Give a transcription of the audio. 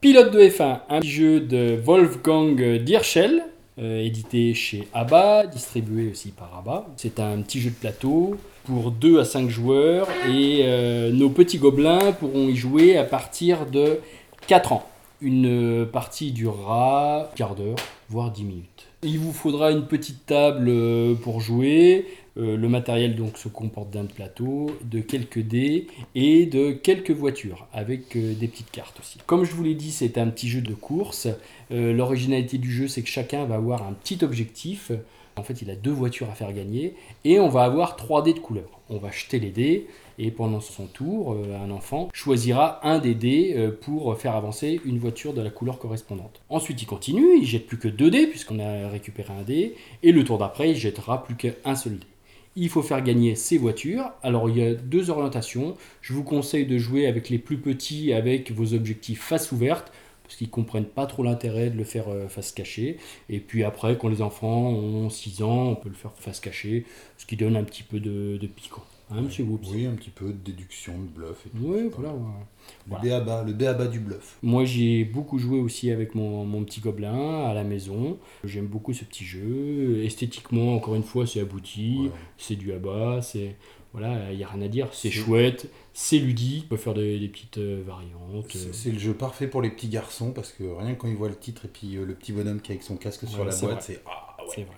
Pilote de F1, un jeu de Wolfgang Dirschel, euh, édité chez ABBA, distribué aussi par ABBA. C'est un petit jeu de plateau pour 2 à 5 joueurs et euh, nos petits gobelins pourront y jouer à partir de 4 ans. Une partie durera quart d'heure, voire 10 minutes. Il vous faudra une petite table euh, pour jouer. Euh, le matériel donc se comporte d'un plateau, de quelques dés et de quelques voitures avec euh, des petites cartes aussi. Comme je vous l'ai dit, c'est un petit jeu de course. L'originalité du jeu, c'est que chacun va avoir un petit objectif. En fait, il a deux voitures à faire gagner et on va avoir trois dés de couleur. On va jeter les dés et pendant son tour, euh, un enfant choisira un des dés euh, pour faire avancer une voiture de la couleur correspondante. Ensuite, il continue, il jette plus que deux dés puisqu'on a récupéré un dé et le tour d'après, il jettera plus qu'un seul dé. Il faut faire gagner ses voitures. Alors il y a deux orientations. Je vous conseille de jouer avec les plus petits avec vos objectifs face ouverte parce qu'ils comprennent pas trop l'intérêt de le faire euh, face cachée. Et puis après, quand les enfants ont 6 ans, on peut le faire face cachée, ce qui donne un petit peu de, de piquant. Monsieur Oui, un petit peu de déduction, de bluff. Et tout. Oui, voilà. Le, béaba, le du bluff. Moi, j'ai beaucoup joué aussi avec mon, mon, petit gobelin à la maison. J'aime beaucoup ce petit jeu. Esthétiquement, encore une fois, c'est abouti. C'est du abat. C'est voilà, il n'y a rien à dire. C'est chouette, c'est ludique. On peut faire des, petites euh, variantes. C'est le jeu parfait pour les petits garçons parce que rien que quand ils voient le titre et puis euh, le petit bonhomme qui est avec son casque sur la boîte, c'est ah ouais. C'est vrai.